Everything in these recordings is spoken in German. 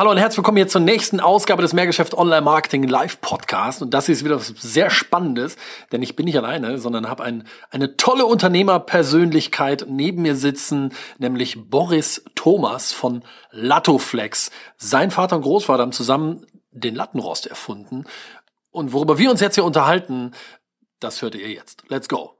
hallo und herzlich willkommen hier zur nächsten Ausgabe des Mehrgeschäft Online Marketing Live Podcast. Und das ist wieder was sehr Spannendes, denn ich bin nicht alleine, sondern habe ein, eine tolle Unternehmerpersönlichkeit neben mir sitzen, nämlich Boris Thomas von Lattoflex. Sein Vater und Großvater haben zusammen den Lattenrost erfunden. Und worüber wir uns jetzt hier unterhalten, das hört ihr jetzt. Let's go.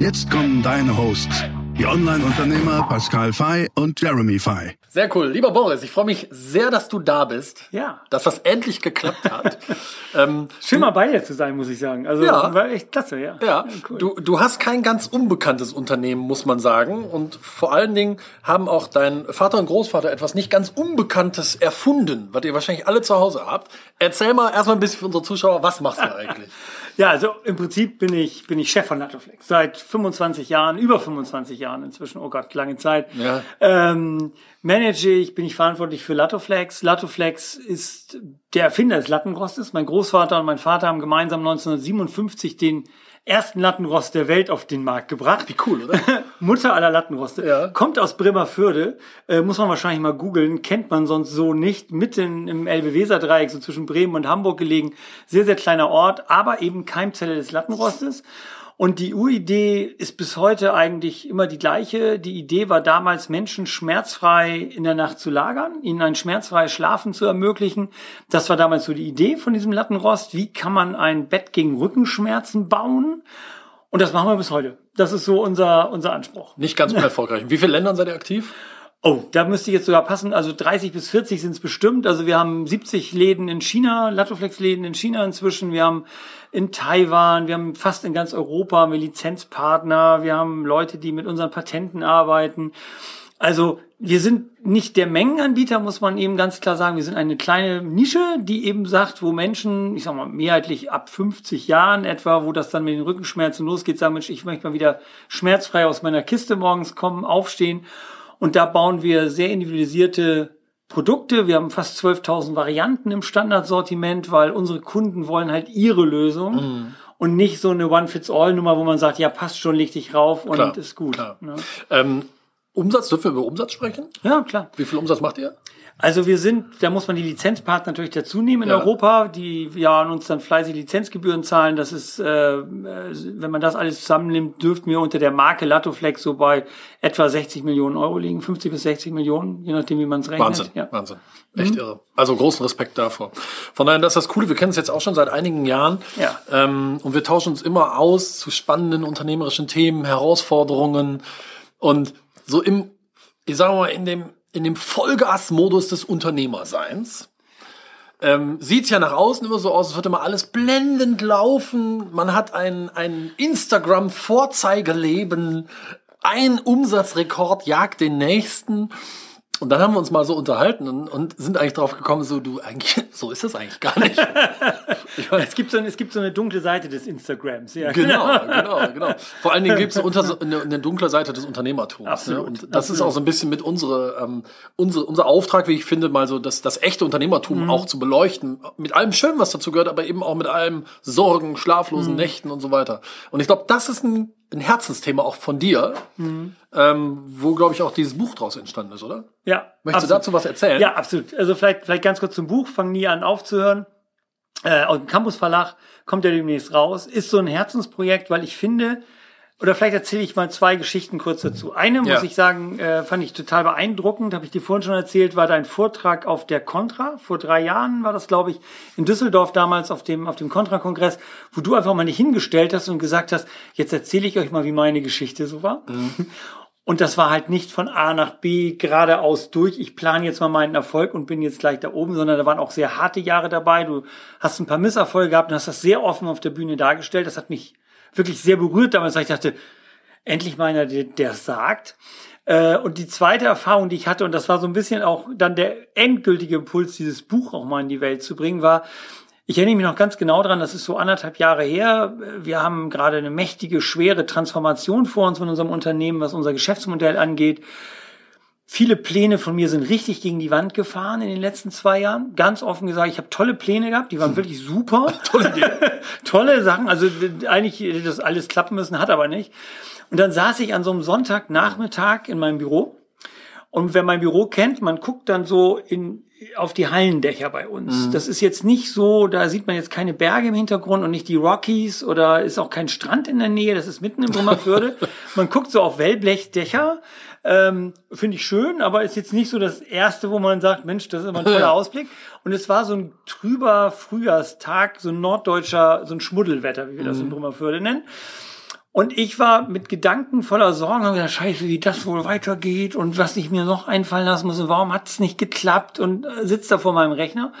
Jetzt kommen deine Hosts, die Online-Unternehmer Pascal Fay und Jeremy Fay. Sehr cool. Lieber Boris, ich freue mich sehr, dass du da bist. Ja. Dass das endlich geklappt hat. ähm, Schön mal bei dir zu sein, muss ich sagen. Also Ja. war echt klasse, ja. Ja, cool. du, du hast kein ganz unbekanntes Unternehmen, muss man sagen. Und vor allen Dingen haben auch dein Vater und Großvater etwas nicht ganz Unbekanntes erfunden, was ihr wahrscheinlich alle zu Hause habt. Erzähl mal erstmal ein bisschen für unsere Zuschauer, was machst du eigentlich? Ja, also im Prinzip bin ich, bin ich Chef von Latoflex. Seit 25 Jahren, über 25 Jahren inzwischen, oh Gott, lange Zeit. Ja. Ähm, manage ich, bin ich verantwortlich für Latoflex. Latoflex ist der Erfinder des Lattenrostes. Mein Großvater und mein Vater haben gemeinsam 1957 den ersten Lattenrost der Welt auf den Markt gebracht. Wie cool, oder? Mutter aller Lattenroste. Ja. Kommt aus Bremerförde, äh, muss man wahrscheinlich mal googeln, kennt man sonst so nicht. Mitten im Elbe-Weser-Dreieck, so zwischen Bremen und Hamburg gelegen. Sehr, sehr kleiner Ort, aber eben Keimzelle des Lattenrostes. Und die Uridee ist bis heute eigentlich immer die gleiche. Die Idee war damals, Menschen schmerzfrei in der Nacht zu lagern, ihnen ein schmerzfreies Schlafen zu ermöglichen. Das war damals so die Idee von diesem Lattenrost. Wie kann man ein Bett gegen Rückenschmerzen bauen? Und das machen wir bis heute. Das ist so unser, unser Anspruch. Nicht ganz unerfolgreich. In wie vielen Ländern seid ihr aktiv? Oh, da müsste ich jetzt sogar passen. Also 30 bis 40 sind es bestimmt. Also wir haben 70 Läden in China, Latoflex-Läden in China inzwischen. Wir haben in Taiwan, wir haben fast in ganz Europa haben wir Lizenzpartner. Wir haben Leute, die mit unseren Patenten arbeiten. Also wir sind nicht der Mengenanbieter, muss man eben ganz klar sagen. Wir sind eine kleine Nische, die eben sagt, wo Menschen, ich sag mal mehrheitlich ab 50 Jahren etwa, wo das dann mit den Rückenschmerzen losgeht, sagen, Mensch, ich möchte mal wieder schmerzfrei aus meiner Kiste morgens kommen, aufstehen. Und da bauen wir sehr individualisierte Produkte. Wir haben fast 12.000 Varianten im Standardsortiment, weil unsere Kunden wollen halt ihre Lösung Mhm. und nicht so eine One-Fits-All-Nummer, wo man sagt, ja, passt schon, leg dich rauf und Klar, ist gut. klar. Ne? Ähm, Umsatz, dürfen wir über Umsatz sprechen? Ja, klar. Wie viel Umsatz macht ihr? Also wir sind, da muss man die Lizenzpartner natürlich dazu nehmen in Ja. Europa, die ja an uns dann fleißig Lizenzgebühren zahlen. Das ist, äh, äh, wenn man das alles zusammennimmt, dürften wir unter der Marke Latoflex so bei etwa 60 Millionen Euro liegen, 50 bis 60 Millionen, je nachdem wie man es rechnet. Wahnsinn, Ja. Wahnsinn. Echt irre. Also großen Respekt davor. Von daher, das ist das Coole. Wir kennen es jetzt auch schon seit einigen Jahren. Ja. Ähm, und wir tauschen uns immer aus zu spannenden unternehmerischen Themen, Herausforderungen. Und so im, ich sage mal, in dem, in dem Vollgas-Modus des Unternehmerseins. Ähm, sieht's ja nach außen immer so aus, es wird immer alles blendend laufen. Man hat ein, ein Instagram-Vorzeigeleben. Ein Umsatzrekord jagt den nächsten. Und dann haben wir uns mal so unterhalten und, und sind eigentlich drauf gekommen, so du eigentlich, so ist das eigentlich gar nicht. Es gibt, so, ein- es gibt so eine dunkle Seite des Instagrams. Ja. genau, genau, genau. Vor allen Dingen gibt es so eine, eine dunkle Seite des Unternehmertums. Absolut, Ne? Und das ist absolut. auch so ein bisschen mit unsere, ähm, unsere, unser Auftrag, wie ich finde, mal so das, das echte Unternehmertum Mhm. auch zu beleuchten. Mit allem Schönen, was dazu gehört, aber eben auch mit allem Sorgen, Mhm. schlaflosen Nächten und so weiter. Und ich glaube, das ist ein, ein Herzensthema auch von dir, Mhm. ähm, wo, glaube ich, auch dieses Buch draus entstanden ist, oder? ja Möchtest du absolut. dazu was erzählen? Ja, absolut. Also vielleicht, vielleicht ganz kurz zum Buch, fang nie an aufzuhören. Äh, aus dem Campus Verlag kommt ja demnächst raus. Ist so ein Herzensprojekt, weil ich finde, oder vielleicht erzähle ich mal zwei Geschichten kurz dazu. Eine Ja. muss ich sagen, äh, fand ich total beeindruckend, habe ich dir vorhin schon erzählt, war dein Vortrag auf der Contra. Vor drei Jahren war das, glaube ich, in Düsseldorf damals auf dem, auf dem Contra-Kongress, wo du einfach mal nicht hingestellt hast und gesagt hast, jetzt erzähle ich euch mal, wie meine Geschichte so war. Und das war halt nicht von A nach B geradeaus durch. Ich plane jetzt mal meinen Erfolg und bin jetzt gleich da oben, sondern da waren auch sehr harte Jahre dabei. Du hast ein paar Misserfolge gehabt und hast das sehr offen auf der Bühne dargestellt. Das hat mich wirklich sehr berührt damals, weil ich dachte, endlich mal einer, der der sagt. Äh, und die zweite Erfahrung, die ich hatte, und das war so ein bisschen auch dann der endgültige Impuls, dieses Buch auch mal in die Welt zu bringen, war, ich erinnere mich noch ganz genau dran, das ist so anderthalb Jahre her. Wir haben gerade eine mächtige, schwere Transformation vor uns mit unserem Unternehmen, was unser Geschäftsmodell angeht. Viele Pläne von mir sind richtig gegen die Wand gefahren in den letzten zwei Jahren. Ganz offen gesagt, ich habe tolle Pläne gehabt, die waren wirklich super. tolle, tolle Sachen. Also eigentlich hätte das alles klappen müssen, hat aber nicht. Und dann saß ich an so einem Sonntagnachmittag in meinem Büro. Und wer mein Büro kennt, man guckt dann so in, auf die Hallendächer bei uns. Mhm. Das ist jetzt nicht so, da sieht man jetzt keine Berge im Hintergrund und nicht die Rockies oder ist auch kein Strand in der Nähe, das ist mitten im Brummerförde. man guckt so auf Wellblechdächer ähm, Finde ich schön, aber ist jetzt nicht so das erste, wo man sagt, Mensch, das ist immer ein toller Ausblick. Und es war so ein trüber Frühjahrstag, so ein norddeutscher, so ein Schmuddelwetter, wie wir das mhm. in Brummerförde nennen. Und ich war mit Gedanken voller Sorgen und gesagt, scheiße, wie das wohl weitergeht und was ich mir noch einfallen lassen muss und warum hat es nicht geklappt und äh, sitze da vor meinem Rechner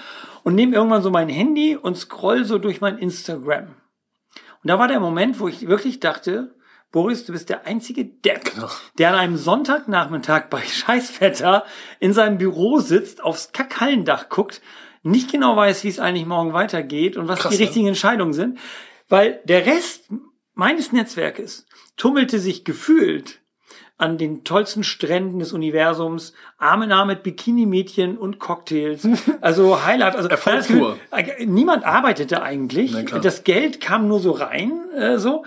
und nehme irgendwann so mein Handy und scroll so durch mein Instagram. Und da war der Moment, wo ich wirklich dachte, Boris, du bist der einzige Depp, genau. der an einem Sonntagnachmittag bei Scheißwetter in seinem Büro sitzt, aufs Kackhallendach guckt, nicht genau weiß, wie es eigentlich morgen weitergeht und was Krass, die richtigen ja. Entscheidungen sind. Weil der Rest meines Netzwerkes tummelte sich gefühlt an den tollsten Stränden des Universums, Arm in Arm mit Bikini-Mädchen und Cocktails. Also Highlight. Also Erfolgstour. Niemand arbeitete eigentlich. Das Geld kam nur so rein, äh, so.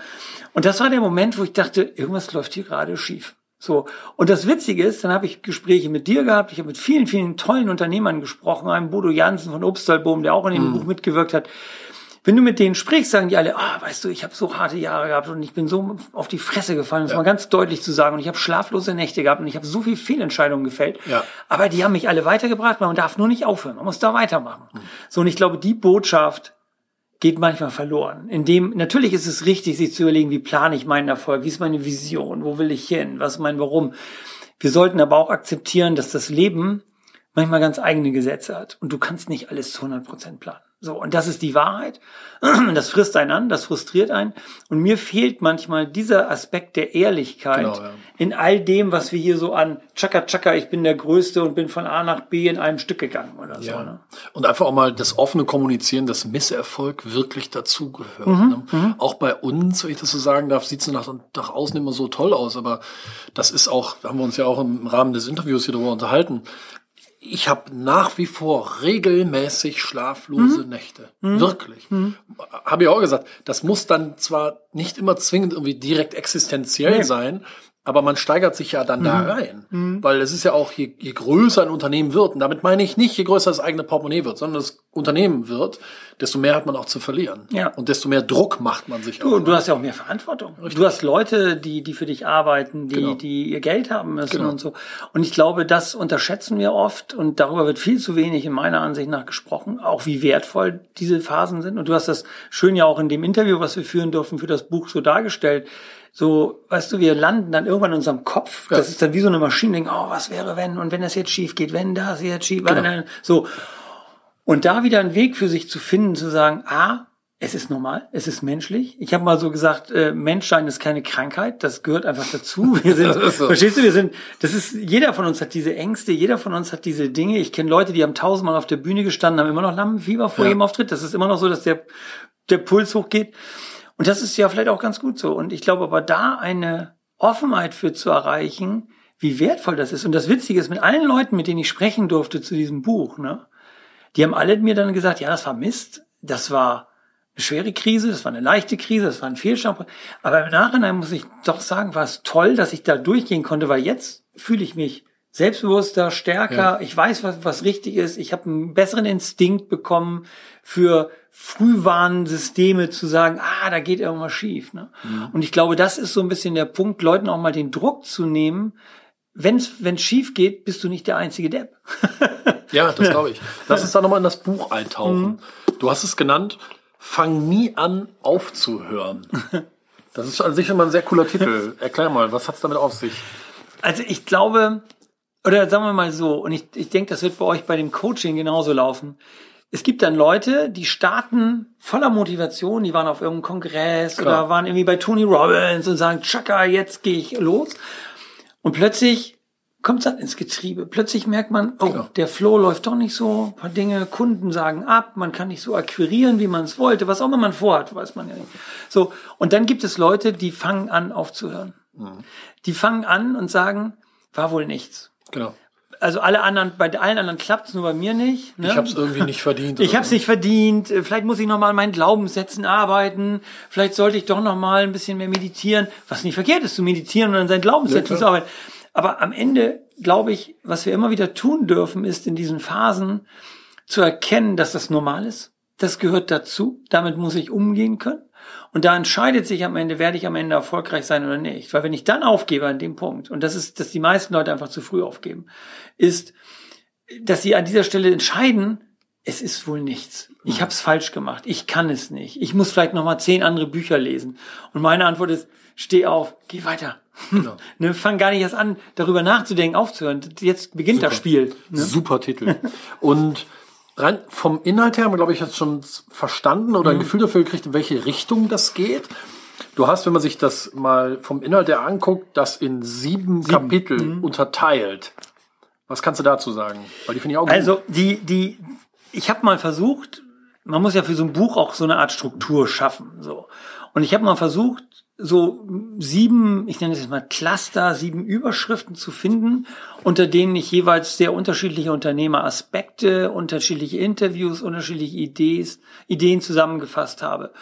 Und das war der Moment, wo ich dachte, irgendwas läuft hier gerade schief. So. Und das Witzige ist, dann habe ich Gespräche mit dir gehabt, ich habe mit vielen, vielen tollen Unternehmern gesprochen, einem Bodo Jansen von Obstalboom, der auch in dem mm. Buch mitgewirkt hat. Wenn du mit denen sprichst, sagen die alle, ah, weißt du, ich habe so harte Jahre gehabt und ich bin so auf die Fresse gefallen, um ja. mal ganz deutlich zu sagen. Und ich habe schlaflose Nächte gehabt und ich habe so viel Fehlentscheidungen gefällt. Ja. Aber die haben mich alle weitergebracht. Man darf nur nicht aufhören, man muss da weitermachen. Mhm. So, und ich glaube, die Botschaft geht manchmal verloren. Indem, natürlich ist es richtig, sich zu überlegen, wie plane ich meinen Erfolg, wie ist meine Vision, wo will ich hin, was ist mein Warum. Wir sollten aber auch akzeptieren, dass das Leben manchmal ganz eigene Gesetze hat und du kannst nicht alles zu 100 Prozent planen. So, und das ist die Wahrheit. Das frisst einen an, das frustriert einen. Und mir fehlt manchmal dieser Aspekt der Ehrlichkeit genau, ja. in all dem, was wir hier so an Chaka Chaka, ich bin der Größte und bin von A nach B in einem Stück gegangen oder ja. so. Ne? Und einfach auch mal das offene Kommunizieren, dass Misserfolg wirklich dazugehört. Mhm, ne? Mhm. Auch bei uns, wenn ich das so sagen darf, sieht es nach, nach außen immer so toll aus, aber das ist auch, haben wir uns ja auch im Rahmen des Interviews hier darüber unterhalten, ich habe nach wie vor regelmäßig schlaflose mhm. Nächte. Mhm. Wirklich. Mhm. Habe ich auch gesagt, das muss dann zwar nicht immer zwingend irgendwie direkt existenziell nee. sein, aber man steigert sich ja dann mhm. da rein. Mhm. Weil es ist ja auch, je, je größer ein Unternehmen wird, und damit meine ich nicht, je größer das eigene Portemonnaie wird, sondern das Unternehmen wird, desto mehr hat man auch zu verlieren. Ja. Und desto mehr Druck macht man sich du, auch. Du hast ja auch mehr Verantwortung. Richtig. Du hast Leute, die, die für dich arbeiten, die, genau. die ihr Geld haben müssen genau. und so. Und ich glaube, das unterschätzen wir oft und darüber wird viel zu wenig in meiner Ansicht nach gesprochen, auch wie wertvoll diese Phasen sind. Und du hast das schön ja auch in dem Interview, was wir führen durften, für das Buch so dargestellt so, weißt du, wir landen dann irgendwann in unserem Kopf. Ja. Das ist dann wie so eine Maschine, denken, oh, was wäre wenn und wenn das jetzt schief geht, wenn das jetzt schief, genau. so. Und da wieder einen Weg für sich zu finden, zu sagen, ah, es ist normal, es ist menschlich. Ich habe mal so gesagt, äh, Menschsein ist keine Krankheit, das gehört einfach dazu. Wir sind, so. verstehst du, wir sind, das ist, jeder von uns hat diese Ängste, jeder von uns hat diese Dinge. Ich kenne Leute, die haben tausendmal auf der Bühne gestanden, haben immer noch Lampenfieber vor ja. jedem Auftritt. Das ist immer noch so, dass der, der Puls hochgeht. Und das ist ja vielleicht auch ganz gut so. Und ich glaube aber da eine Offenheit für zu erreichen, wie wertvoll das ist. Und das Witzige ist, mit allen Leuten, mit denen ich sprechen durfte zu diesem Buch, ne, die haben alle mir dann gesagt, ja, das war Mist, das war eine schwere Krise, das war eine leichte Krise, das war ein Fehlstart. Aber im Nachhinein muss ich doch sagen, war es toll, dass ich da durchgehen konnte, weil jetzt fühle ich mich selbstbewusster, stärker, ja. ich weiß, was, was richtig ist, ich habe einen besseren Instinkt bekommen für Frühwarnsysteme zu sagen, ah, da geht irgendwas schief. Ne? Mhm. Und ich glaube, das ist so ein bisschen der Punkt, Leuten auch mal den Druck zu nehmen, wenn es schief geht, bist du nicht der einzige Depp. ja, das glaube ich. Lass uns da nochmal in das Buch eintauchen. Mhm. Du hast es genannt, fang nie an aufzuhören. Das ist an sich immer ein sehr cooler Titel. Erklär mal, was hat's damit auf sich? Also ich glaube, oder sagen wir mal so, und ich, ich denke, das wird bei euch bei dem Coaching genauso laufen. Es gibt dann Leute, die starten voller Motivation, die waren auf irgendeinem Kongress Klar. oder waren irgendwie bei Tony Robbins und sagen, Chaka, jetzt gehe ich los. Und plötzlich kommt es dann ins Getriebe. Plötzlich merkt man, oh, Genau. der Flow läuft doch nicht so, ein paar Dinge, Kunden sagen ab, man kann nicht so akquirieren, wie man es wollte, was auch immer man vorhat, weiß man ja nicht. So, und dann gibt es Leute, die fangen an aufzuhören. Mhm. Die fangen an und sagen, war wohl nichts. Genau. Also alle anderen, bei allen anderen klappt es, nur bei mir nicht. Ne? Ich habe es irgendwie nicht verdient. Ich habe es nicht verdient. Äh, Vielleicht muss ich noch mal an meinen Glaubenssätzen arbeiten. Vielleicht sollte ich doch noch mal ein bisschen mehr meditieren. Was nicht verkehrt ist, zu meditieren und an seinen Glaubenssätzen Ja, zu arbeiten. Aber am Ende glaube ich, was wir immer wieder tun dürfen, ist in diesen Phasen zu erkennen, dass das normal ist. Das gehört dazu. Damit muss ich umgehen können. Und da entscheidet sich am Ende, werde ich am Ende erfolgreich sein oder nicht. Weil wenn ich dann aufgebe an dem Punkt, und das ist, dass die meisten Leute einfach zu früh aufgeben, ist, dass sie an dieser Stelle entscheiden, es ist wohl nichts. Ich habe es falsch gemacht. Ich kann es nicht. Ich muss vielleicht noch mal zehn andere Bücher lesen. Und meine Antwort ist: Steh auf, geh weiter. Genau. ne, fang gar nicht erst an, darüber nachzudenken, aufzuhören. Jetzt beginnt das Spiel. Ne? Super Titel. Und rein vom Inhalt her haben wir, glaube ich, jetzt schon verstanden oder ein Gefühl dafür gekriegt, in welche Richtung das geht. Du hast, wenn man sich das mal vom Inhalt her anguckt, das in sieben, Kapitel unterteilt. Was kannst du dazu sagen? Weil die finde ich auch gut. Also die, die, ich habe mal versucht, man muss ja für so ein Buch auch so eine Art Struktur schaffen. So. Und ich habe mal versucht, so sieben, ich nenne es jetzt mal Cluster, sieben Überschriften zu finden, unter denen ich jeweils sehr unterschiedliche Unternehmeraspekte, unterschiedliche Interviews, unterschiedliche Ideen, Ideen zusammengefasst habe.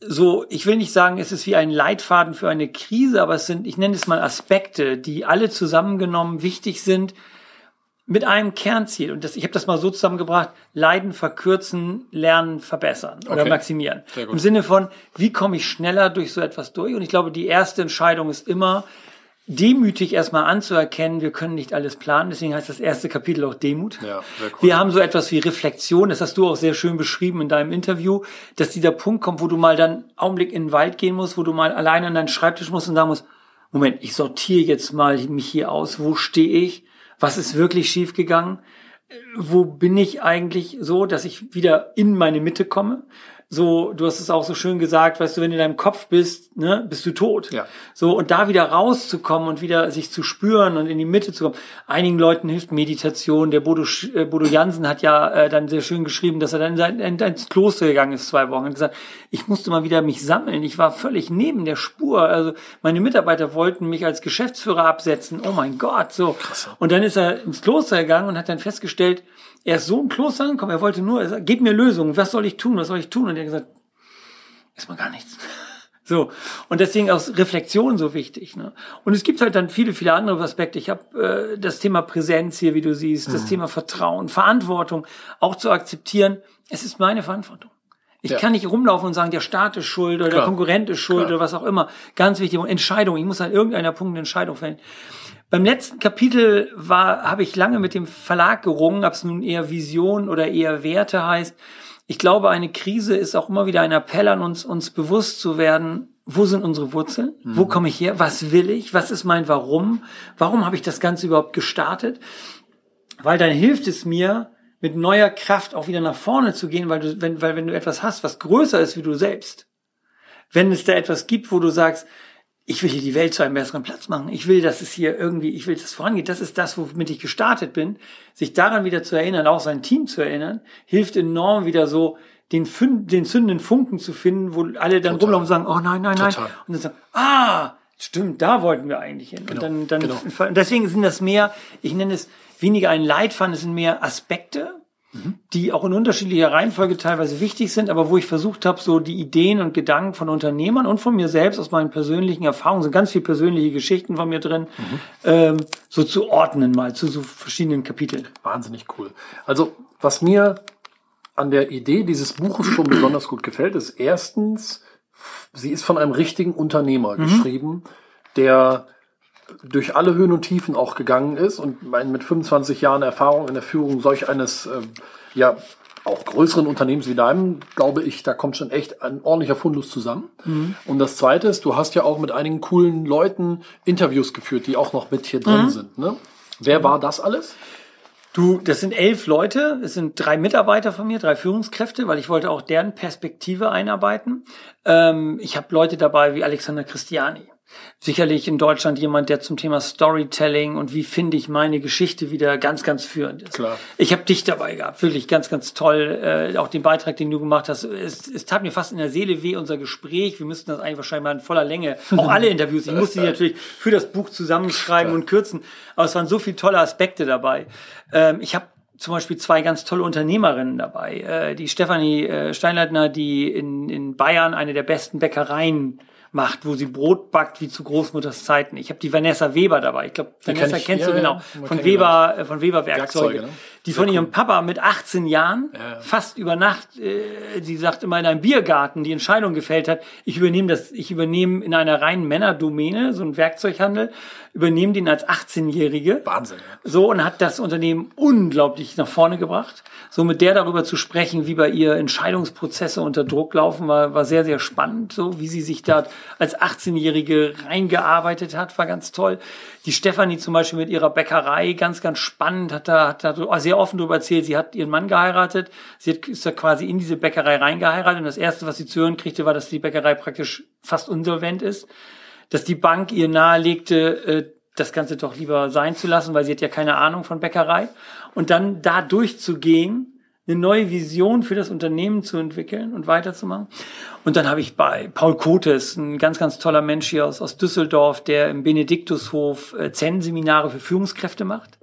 So, ich will nicht sagen, es ist wie ein Leitfaden für eine Krise, aber es sind, ich nenne es mal Aspekte, die alle zusammengenommen wichtig sind, mit einem Kernziel. Und das, ich habe das mal so zusammengebracht, Leiden verkürzen, lernen verbessern oder Okay. maximieren. Im Sinne von, wie komme ich schneller durch so etwas durch? Und ich glaube, die erste Entscheidung ist immer, demütig erstmal anzuerkennen, wir können nicht alles planen. Deswegen heißt das erste Kapitel auch Demut. Ja, cool. Wir haben so etwas wie Reflexion, das hast du auch sehr schön beschrieben in deinem Interview, dass dieser Punkt kommt, wo du mal dann Augenblick in den Wald gehen musst, wo du mal alleine an deinen Schreibtisch musst und sagen musst, Moment, ich sortiere jetzt mal mich hier aus, wo stehe ich, was ist wirklich schiefgegangen, wo bin ich eigentlich so, dass ich wieder in meine Mitte komme. So, du hast es auch so schön gesagt, weißt du, wenn du in deinem Kopf bist, ne, bist du tot. Ja. So, und da wieder rauszukommen und wieder sich zu spüren und in die Mitte zu kommen. Einigen Leuten hilft Meditation. Der Bodo, äh, Bodo Jansen hat ja äh, dann sehr schön geschrieben, dass er dann in in, ins Kloster gegangen ist, zwei Wochen. Und gesagt, ich musste mal wieder mich sammeln. Ich war völlig neben der Spur. Also meine Mitarbeiter wollten mich als Geschäftsführer absetzen. Oh mein Gott, so. Und dann ist er ins Kloster gegangen und hat dann festgestellt, er ist so im Kloster angekommen, er wollte nur, er sagt, gib mir Lösungen, was soll ich tun, was soll ich tun? Und er hat gesagt, erstmal gar nichts. So, und deswegen auch Reflexion so wichtig. Ne? Und es gibt halt dann viele, viele andere Aspekte. Ich habe äh, das Thema Präsenz hier, wie du siehst, das Thema Vertrauen, Verantwortung, auch zu akzeptieren, es ist meine Verantwortung. Ich Ja. kann nicht rumlaufen und sagen, der Staat ist schuld oder der Klar. Konkurrent ist schuld Klar. oder was auch immer. Ganz wichtig. Und Entscheidung. Ich muss an irgendeiner Punkt eine Entscheidung fällen. Beim letzten Kapitel war, habe ich lange mit dem Verlag gerungen, ob es nun eher Vision oder eher Werte heißt. Ich glaube, eine Krise ist auch immer wieder ein Appell an uns, uns bewusst zu werden, wo sind unsere Wurzeln? Wo komme ich her? Was will ich? Was ist mein Warum? Warum habe ich das Ganze überhaupt gestartet? Weil dann hilft es mir, mit neuer Kraft auch wieder nach vorne zu gehen, weil du, wenn, weil wenn du etwas hast, was größer ist wie du selbst, wenn es da etwas gibt, wo du sagst, ich will hier die Welt zu einem besseren Platz machen, ich will, dass es hier irgendwie, ich will, dass es vorangeht, das ist das, womit ich gestartet bin, sich daran wieder zu erinnern, auch sein Team zu erinnern, hilft enorm wieder so, den, Fün- den zündenden Funken zu finden, wo alle dann rumlaufen und sagen, oh nein, nein, nein. Total. Und dann sagen, ah, stimmt, da wollten wir eigentlich hin. Genau, Und dann, dann, genau. deswegen sind das mehr, ich nenne es weniger ein Leitfaden, es sind mehr Aspekte, die auch in unterschiedlicher Reihenfolge teilweise wichtig sind, aber wo ich versucht habe, so die Ideen und Gedanken von Unternehmern und von mir selbst aus meinen persönlichen Erfahrungen, sind ganz viele persönliche Geschichten von mir drin, ähm, so zu ordnen mal zu so verschiedenen Kapiteln. Wahnsinnig cool. Also, was mir an der Idee dieses Buches schon besonders gut gefällt, ist erstens, sie ist von einem richtigen Unternehmer geschrieben, der durch alle Höhen und Tiefen auch gegangen ist und mit 25 Jahren Erfahrung in der Führung solch eines, ähm, ja, auch größeren Unternehmens wie deinem, glaube ich, da kommt schon echt ein ordentlicher Fundus zusammen. Und das Zweite ist, du hast ja auch mit einigen coolen Leuten Interviews geführt, die auch noch mit hier drin sind. Ne? Wer war das alles? Du, das sind elf Leute, es sind drei Mitarbeiter von mir, drei Führungskräfte, weil ich wollte auch deren Perspektive einarbeiten. Ähm, ich habe Leute dabei wie Alexander Christiani. Sicherlich in Deutschland jemand, der zum Thema Storytelling und wie finde ich meine Geschichte wieder ganz, ganz führend ist. Klar. Ich habe dich dabei gehabt, wirklich ganz, ganz toll. Äh, auch den Beitrag, den du gemacht hast. Es, es tat mir fast in der Seele weh, unser Gespräch. Wir müssten das eigentlich wahrscheinlich mal in voller Länge, auch alle Interviews. Ich musste die natürlich für das Buch zusammenschreiben und kürzen. Aber es waren so viele tolle Aspekte dabei. Ähm, ich habe zum Beispiel zwei ganz tolle Unternehmerinnen dabei. Äh, die Stefanie äh, Steinleitner, die in, in Bayern eine der besten Bäckereien macht, wo sie Brot backt wie zu Großmutters Zeiten. Ich habe die Vanessa Weber dabei. Ich glaube, Vanessa ich, kennst ja, du genau. ja, Von Weber, äh, von Weber Werkzeuge. Werkzeuge, ne? Die von ihrem. Papa mit 18 Jahren, Ja. fast über Nacht, äh, sie sagt immer in einem Biergarten, die Entscheidung gefällt hat, ich übernehme das, ich übernehme in einer reinen Männerdomäne, so ein Werkzeughandel, übernehme den als 18-Jährige. Wahnsinn. So, und hat das Unternehmen unglaublich nach vorne gebracht. So mit der darüber zu sprechen, wie bei ihr Entscheidungsprozesse unter Druck laufen, war, war sehr, sehr spannend. So, wie sie sich da als 18-Jährige reingearbeitet hat, war ganz toll. Die Stefanie zum Beispiel mit ihrer Bäckerei, ganz, ganz spannend, hat da, hat da sehr offen darüber erzählt. Sie hat ihren Mann geheiratet. Sie hat, ist da quasi in diese Bäckerei reingeheiratet. Und das erste, was sie zu hören kriegte, war, dass die Bäckerei praktisch fast insolvent ist. Dass die Bank ihr nahelegte, äh, das Ganze doch lieber sein zu lassen, weil sie hat ja keine Ahnung von Bäckerei. Und dann da durchzugehen, eine neue Vision für das Unternehmen zu entwickeln und weiterzumachen. Und dann habe ich bei Paul Kotes, ein ganz, ganz toller Mensch hier aus, aus Düsseldorf, der im Benediktushof äh, Zen-Seminare für Führungskräfte macht.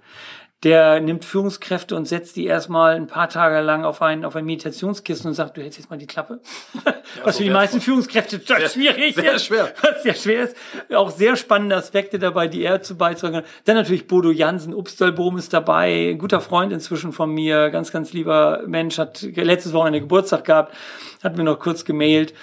Der nimmt Führungskräfte und setzt die erstmal ein paar Tage lang auf ein, auf ein Meditationskissen und sagt, du hältst jetzt mal die Klappe. was so für die meisten Führungskräfte total schwierig sehr ist. schwer. Was sehr schwer ist. Auch sehr spannende Aspekte dabei, die er zu beitragen hat. Dann natürlich Bodo Jansen, Upstalboom ist dabei, ein guter Freund inzwischen von mir, ganz, ganz lieber Mensch, hat letztes Wochenende Geburtstag gehabt, hat mir noch kurz gemailt.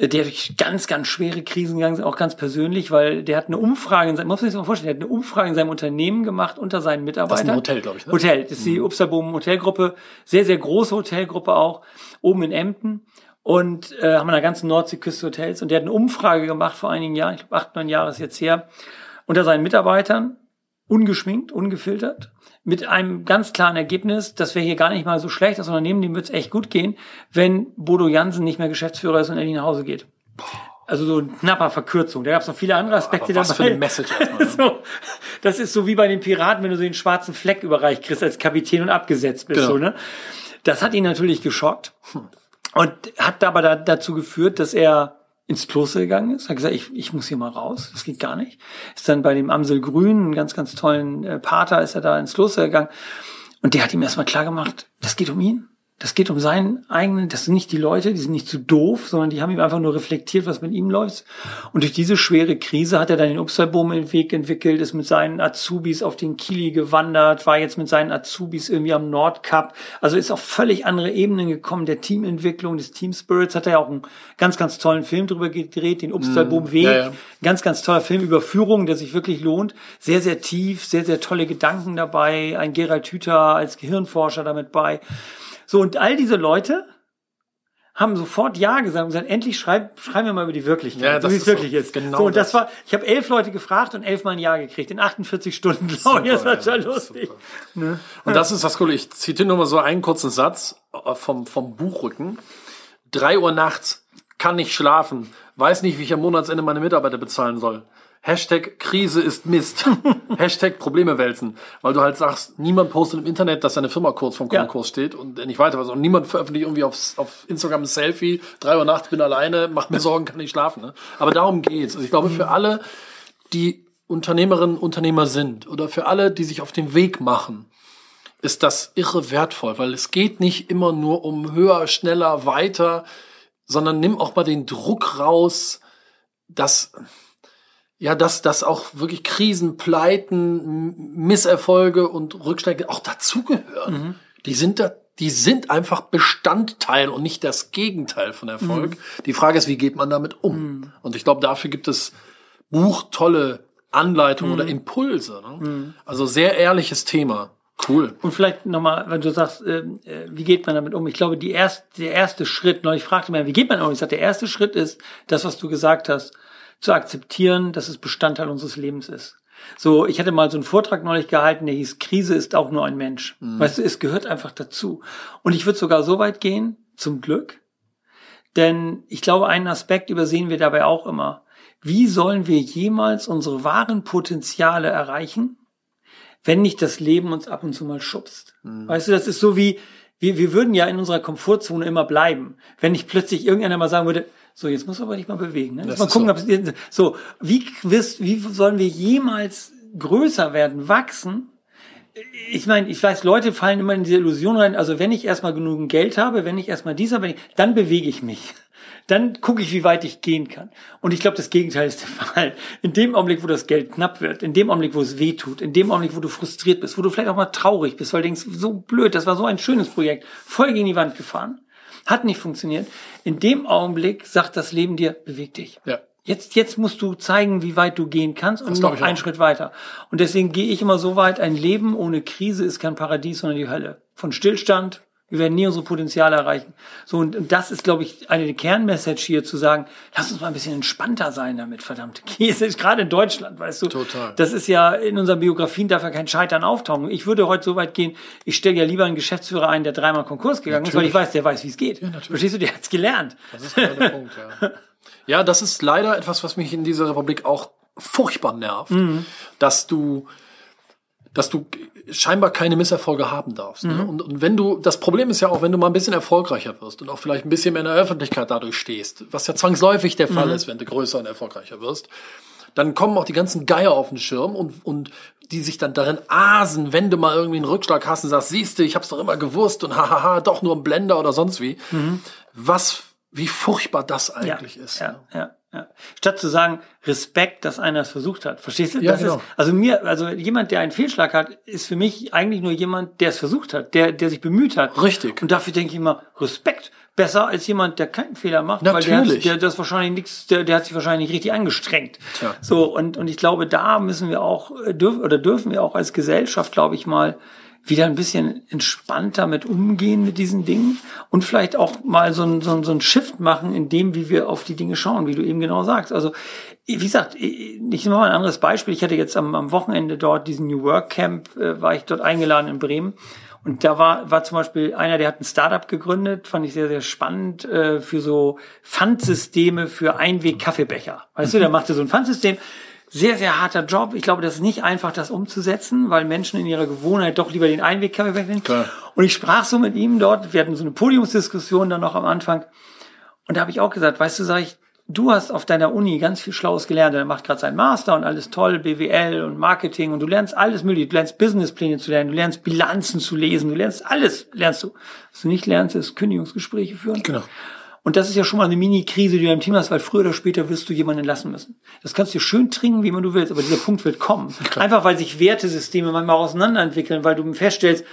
Der durch ganz, ganz schwere Krisen gegangen ist, auch ganz persönlich, weil der hat eine Umfrage, in seinem, muss man sich mal vorstellen, der hat eine Umfrage in seinem Unternehmen gemacht unter seinen Mitarbeitern. Hotel, glaub ich, ne? Hotel, das ist die Upstalboom Hotelgruppe, sehr, sehr große Hotelgruppe auch, oben in Emden und äh, haben an der ganzen Nordseeküste Hotels und der hat eine Umfrage gemacht vor einigen Jahren, ich glaube acht, neun Jahre ist jetzt her, unter seinen Mitarbeitern, ungeschminkt, ungefiltert, mit einem ganz klaren Ergebnis, das wäre hier gar nicht mal so schlecht, das Unternehmen, dem wird es echt gut gehen, wenn Bodo Jansen nicht mehr Geschäftsführer ist und endlich nach Hause geht. Also so ein knapper Verkürzung. Da gab es noch viele andere Aspekte Aber was dabei. für eine Message erstmal, ne? so, das ist so wie bei den Piraten, wenn du so den schwarzen Fleck überreicht kriegst als Kapitän und abgesetzt bist. Genau. So, ne? Das hat ihn natürlich geschockt und hat aber da, dazu geführt, dass er ins Kloster gegangen ist, hat gesagt, ich, ich muss hier mal raus, das geht gar nicht. Ist dann bei dem Amsel Grün, einen ganz, ganz tollen äh, Pater, ist er da ins Kloster gegangen und der hat ihm erstmal klar gemacht, das geht um ihn. Das geht um seinen eigenen, das sind nicht die Leute, die sind nicht zu doof, sondern die haben ihm einfach nur reflektiert, was mit ihm läuft. Und durch diese schwere Krise hat er dann den Upsalboom-Weg entwickelt, ist mit seinen Azubis auf den Kili gewandert, war jetzt mit seinen Azubis irgendwie am Nordkap. Also ist auf völlig andere Ebenen gekommen, der Teamentwicklung, des Team Spirits. Hat er ja auch einen ganz, ganz tollen Film drüber gedreht, den Upsalboom-Weg. Ja, ja. Ganz, ganz toller Film über Führung, der sich wirklich lohnt. Sehr, sehr tief, sehr, sehr tolle Gedanken dabei. Ein Gerald Hüther als Gehirnforscher damit bei. So, und all diese Leute haben sofort Ja gesagt und gesagt, endlich schreib, schreiben wir mal über die Wirklichkeit, Ja, das so wie es ist wirklich so. ist. Genau so, und das, das. war, ich habe elf Leute gefragt und elf mal ein Ja gekriegt, in 48 Stunden, glaube ich. Das war schon lustig. Ne? Und das ist das Coole. Ich zitiere nur mal so einen kurzen Satz äh, vom, vom Buchrücken. Drei Uhr nachts, kann nicht schlafen, weiß nicht, wie ich am Monatsende meine Mitarbeiter bezahlen soll. Hashtag Krise ist Mist. Hashtag Probleme wälzen. Weil du halt sagst, niemand postet im Internet, dass seine Firma kurz vom Ja. Konkurs steht und nicht weiter was. Und niemand veröffentlicht irgendwie aufs, auf Instagram ein Selfie, drei Uhr nachts bin alleine, macht mir Sorgen, kann nicht schlafen. Ne? Aber darum geht's. Also ich glaube, für alle, die Unternehmerinnen, Unternehmer sind oder für alle, die sich auf den Weg machen, ist das irre wertvoll, weil es geht nicht immer nur um höher, schneller, weiter, sondern nimm auch mal den Druck raus, dass ja, dass, dass auch wirklich Krisen, Pleiten, Misserfolge und Rückschläge auch dazugehören. Die sind da, die sind einfach Bestandteil und nicht das Gegenteil von Erfolg. Die Frage ist, wie geht man damit um? Und ich glaube, dafür gibt es Buch tolle Anleitungen oder Impulse. Ne? Also sehr ehrliches Thema. Cool. Und vielleicht nochmal, wenn du sagst, ähm, äh, wie geht man damit um? Ich glaube, die erst, der erste Schritt, neulich fragte man, wie geht man um? Ich sagte, der erste Schritt ist, das, was du gesagt hast, zu akzeptieren, dass es Bestandteil unseres Lebens ist. So, ich hatte mal so einen Vortrag neulich gehalten, der hieß, Krise ist auch nur ein Mensch. Weißt du, es gehört einfach dazu. Und ich würde sogar so weit gehen, zum Glück, denn ich glaube, einen Aspekt übersehen wir dabei auch immer. wie sollen wir jemals unsere wahren Potenziale erreichen, wenn nicht das Leben uns ab und zu mal schubst? Mhm. Weißt du, das ist so wie, wir, wir würden ja in unserer Komfortzone immer bleiben. Wenn nicht plötzlich irgendeiner mal sagen würde, so, jetzt muss aber nicht mal bewegen. Ne? Jetzt mal gucken, so. ob so, wie, wirst, wie sollen wir jemals größer werden, wachsen? Ich meine, ich weiß, Leute fallen immer in diese Illusion rein. Also wenn ich erstmal genügend Geld habe, wenn ich erstmal dieser, wenn ich, dann bewege ich mich dann gucke ich, wie weit ich gehen kann. Und ich glaube, das Gegenteil ist der Fall. In dem Augenblick, wo das Geld knapp wird, in dem Augenblick, wo es weh tut, in dem Augenblick, wo du frustriert bist, wo du vielleicht auch mal traurig bist, weil du denkst, so blöd, das war so ein schönes Projekt, voll gegen die Wand gefahren, hat nicht funktioniert. In dem Augenblick sagt das Leben dir, beweg dich. Ja. Jetzt, jetzt musst du zeigen, wie weit du gehen kannst und noch einen Schritt weiter. Und deswegen gehe ich immer so weit, ein Leben ohne Krise ist kein Paradies, sondern die Hölle. Von Stillstand wir werden nie unsere Potenziale erreichen. So, und das ist, glaube ich, eine Kernmessage hier zu sagen, lass uns mal ein bisschen entspannter sein damit, verdammte Käse. Gerade in Deutschland, weißt du. Total. Das ist ja, in unseren Biografien darf ja kein Scheitern auftauchen. Ich würde heute so weit gehen, ich stelle ja lieber einen Geschäftsführer ein, der dreimal Konkurs gegangen natürlich. ist, weil ich weiß, der weiß, wie es geht. Ja, natürlich. Verstehst du, der hat's gelernt. Das ist genau der Punkt, ja. Ja, das ist leider etwas, was mich in dieser Republik auch furchtbar nervt, mhm. dass du dass du scheinbar keine Misserfolge haben darfst. Ne? Mhm. Ne? Und, und wenn du, das Problem ist ja auch, wenn du mal ein bisschen erfolgreicher wirst und auch vielleicht ein bisschen mehr in der Öffentlichkeit dadurch stehst, was ja zwangsläufig der Fall mhm. ist, wenn du größer und erfolgreicher wirst, dann kommen auch die ganzen Geier auf den Schirm und, und die sich dann darin asen, wenn du mal irgendwie einen Rückschlag hast und sagst, siehst du, ich hab's doch immer gewusst und hahaha, doch nur ein Blender oder sonst wie. Mhm. Was, wie furchtbar das eigentlich ja, ist. Ja, ne? ja. Ja. Statt zu sagen, Respekt, dass einer es versucht hat. Verstehst du? Ja, das genau. ist, also mir, also jemand, der einen Fehlschlag hat, ist für mich eigentlich nur jemand, der es versucht hat, der, der sich bemüht hat. Richtig. Und dafür denke ich immer, Respekt. Besser als jemand, der keinen Fehler macht, Natürlich. weil der, hat, der das wahrscheinlich nichts, der, der hat sich wahrscheinlich nicht richtig angestrengt. Tja. So, und, und ich glaube, da müssen wir auch, äh, dürfen, oder dürfen wir auch als Gesellschaft, glaube ich mal, wieder ein bisschen entspannter mit umgehen mit diesen Dingen und vielleicht auch mal so ein, so ein, so ein Shift machen in dem, wie wir auf die Dinge schauen, wie du eben genau sagst. Also, wie gesagt, ich nehme mal ein anderes Beispiel. Ich hatte jetzt am, am Wochenende dort diesen New Work Camp, äh, war ich dort eingeladen in Bremen. Und da war, war zum Beispiel einer, der hat ein Startup gegründet, fand ich sehr, sehr spannend, äh, für so Pfandsysteme für Einweg-Kaffeebecher. Weißt du, der machte so ein Pfandsystem sehr, sehr harter Job. Ich glaube, das ist nicht einfach, das umzusetzen, weil Menschen in ihrer Gewohnheit doch lieber den Einwegkaffee wegnehmen. Und ich sprach so mit ihm dort, wir hatten so eine Podiumsdiskussion dann noch am Anfang. Und da habe ich auch gesagt, weißt du, sag ich, du hast auf deiner Uni ganz viel Schlaues gelernt. Er macht gerade seinen Master und alles toll, BWL und Marketing und du lernst alles mögliche. Du lernst Businesspläne zu lernen, du lernst Bilanzen zu lesen, du lernst alles, lernst du. Was du nicht lernst, ist Kündigungsgespräche führen. Genau. Und das ist ja schon mal eine Mini-Krise, die du im Team hast, weil früher oder später wirst du jemanden lassen müssen. Das kannst du schön trinken, wie man du willst, aber dieser Punkt wird kommen. Klar. Einfach weil sich Wertesysteme manchmal auseinanderentwickeln, weil du feststellst,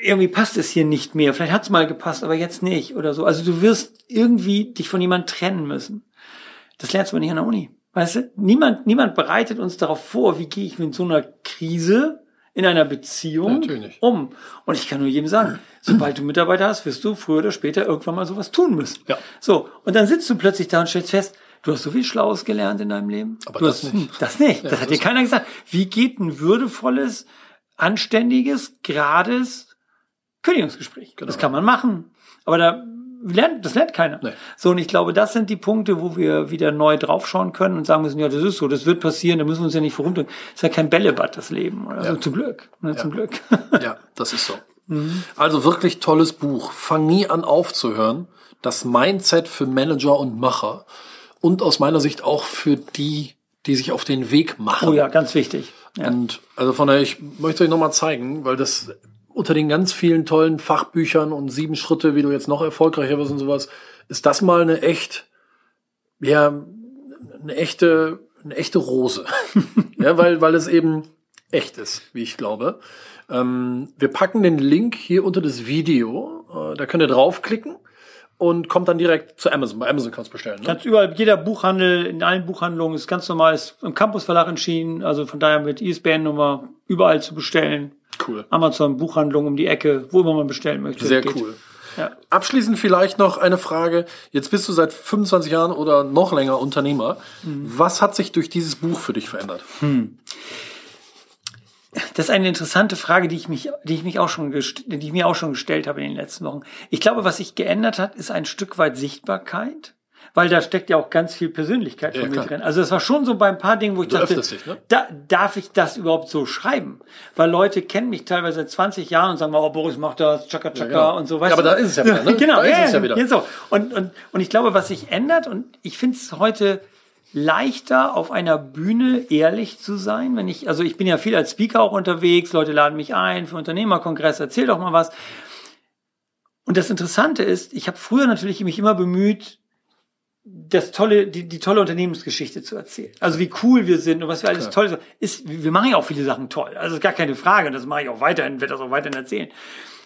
irgendwie passt es hier nicht mehr. Vielleicht hat es mal gepasst, aber jetzt nicht oder so. Also du wirst irgendwie dich von jemandem trennen müssen. Das lernst du aber nicht an der Uni. Weißt du, niemand, niemand bereitet uns darauf vor, wie gehe ich mit so einer Krise in einer Beziehung Natürlich. um. Und ich kann nur jedem sagen, sobald du Mitarbeiter hast, wirst du früher oder später irgendwann mal sowas tun müssen. Ja. So, und dann sitzt du plötzlich da und stellst fest, du hast so viel Schlaues gelernt in deinem Leben. Aber du das hast, nicht. Das nicht. Ja, das hat dir keiner gesagt. Wie geht ein würdevolles, anständiges, gerades Kündigungsgespräch? Genau. Das kann man machen. Aber da lernt, das lernt keiner. Nee. So, und ich glaube, das sind die Punkte, wo wir wieder neu draufschauen können und sagen müssen, ja, das ist so, das wird passieren, da müssen wir uns ja nicht vorumdrücken. Das ist ja kein Bällebad, das Leben. Oder? Ja. Also zum Glück. Ne, ja. Zum Glück. Ja, das ist so. Mhm. Also wirklich tolles Buch. Fang nie an aufzuhören. Das Mindset für Manager und Macher. Und aus meiner Sicht auch für die, die sich auf den Weg machen. Oh ja, ganz wichtig. Ja. Und also von daher, ich möchte euch nochmal zeigen, weil das unter den ganz vielen tollen Fachbüchern und sieben Schritte, wie du jetzt noch erfolgreicher wirst und sowas, ist das mal eine echt, ja, eine echte, eine echte Rose. ja, weil, weil es eben echt ist, wie ich glaube. Ähm, wir packen den Link hier unter das Video. Äh, da könnt ihr draufklicken und kommt dann direkt zu Amazon. Bei Amazon kannst du bestellen. Ne? Ganz überall, jeder Buchhandel, in allen Buchhandlungen ist ganz normal, ist im Campus Verlag entschieden, also von daher mit ISBN-Nummer überall zu bestellen. Cool. Amazon Buchhandlung um die Ecke, wo immer man bestellen möchte. Sehr cool. Ja. Abschließend vielleicht noch eine Frage. Jetzt bist du seit 25 Jahren oder noch länger Unternehmer. Mhm. Was hat sich durch dieses Buch für dich verändert? Hm. Das ist eine interessante Frage, die ich mich, die ich mich auch schon, die ich mir auch schon gestellt habe in den letzten Wochen. Ich glaube, was sich geändert hat, ist ein Stück weit Sichtbarkeit. weil da steckt ja auch ganz viel Persönlichkeit von Ja, mir klar. drin. Also es war schon so bei ein paar Dingen, wo ich Du dachte, dich, ne? da, darf ich das überhaupt so schreiben? Weil Leute kennen mich teilweise seit 20 Jahren und sagen, oh, Boris macht das, Chaka Chaka genau. und so. Ja, aber da ist es ja wieder, ne? genau, Da ist ja, es ja wieder. So. Und, und, und ich glaube, was sich ändert, und ich finde es heute leichter auf einer Bühne ehrlich zu sein, wenn ich, also ich bin ja viel als Speaker auch unterwegs, Leute laden mich ein für Unternehmerkongress, erzähl doch mal was. Und das Interessante ist, ich habe früher natürlich mich immer bemüht, das tolle, die, die tolle Unternehmensgeschichte zu erzählen. Also wie cool wir sind und was wir alles toll sind. ist. Wir machen ja auch viele Sachen toll. Also ist gar keine Frage. Und das mache ich auch weiterhin, werde das auch weiterhin erzählen.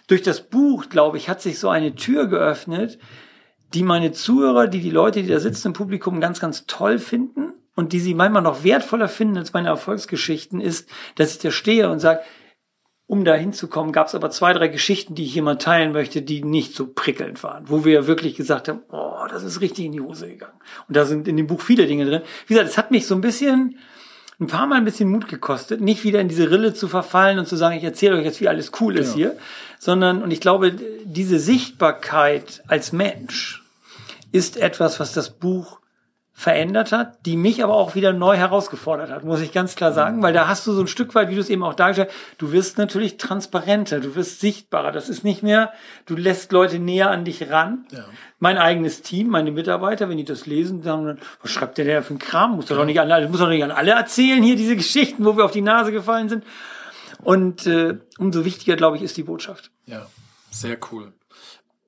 Durch das Buch, glaube ich, hat sich so eine Tür geöffnet, die meine Zuhörer, die die Leute, die da sitzen im Publikum ganz, ganz toll finden und die sie manchmal noch wertvoller finden als meine Erfolgsgeschichten, ist, dass ich da stehe und sage, um da hinzukommen, gab es aber zwei, drei Geschichten, die ich hier mal teilen möchte, die nicht so prickelnd waren, wo wir wirklich gesagt haben, oh, das ist richtig in die Hose gegangen. Und da sind in dem Buch viele Dinge drin. Wie gesagt, es hat mich so ein bisschen, ein paar Mal ein bisschen Mut gekostet, nicht wieder in diese Rille zu verfallen und zu sagen, ich erzähle euch jetzt, wie alles cool ist hier, sondern, und ich glaube, diese Sichtbarkeit als Mensch ist etwas, was das Buch verändert hat, die mich aber auch wieder neu herausgefordert hat, muss ich ganz klar sagen, weil da hast du so ein Stück weit, wie du es eben auch dargestellt hast, du wirst natürlich transparenter, du wirst sichtbarer. Das ist nicht mehr, du lässt Leute näher an dich ran. Mein eigenes Team, meine Mitarbeiter, wenn die das lesen, sagen dann, was schreibt der denn für einen Kram? Muss doch nicht an alle, muss doch nicht an alle erzählen hier diese Geschichten, wo wir auf die Nase gefallen sind. Und äh, umso wichtiger, glaube ich, ist die Botschaft. Ja, sehr cool.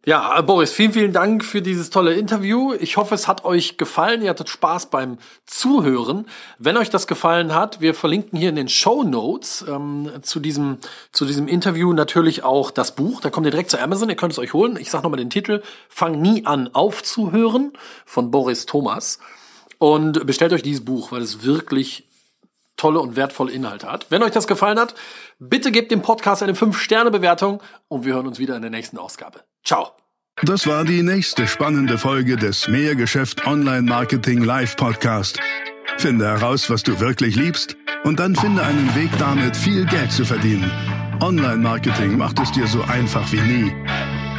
Ja, Boris, vielen, vielen Dank für dieses tolle Interview. Ich hoffe, es hat euch gefallen. Ihr hattet Spaß beim Zuhören. Wenn euch das gefallen hat, wir verlinken hier in den Show Notes ähm, zu diesem zu diesem Interview natürlich auch das Buch. Da kommt ihr direkt zu Amazon. Ihr könnt es euch holen. Ich sage nochmal den Titel: Fang nie an aufzuhören von Boris Thomas und bestellt euch dieses Buch, weil es wirklich tolle und wertvolle Inhalte hat. Wenn euch das gefallen hat, bitte gebt dem Podcast eine 5-Sterne-Bewertung und wir hören uns wieder in der nächsten Ausgabe. Ciao. Das war die nächste spannende Folge des Mehrgeschäft Online Marketing Live Podcast. Finde heraus, was du wirklich liebst und dann finde einen Weg damit, viel Geld zu verdienen. Online Marketing macht es dir so einfach wie nie.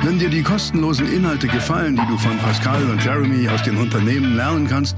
Wenn dir die kostenlosen Inhalte gefallen, die du von Pascal und Jeremy aus den Unternehmen lernen kannst,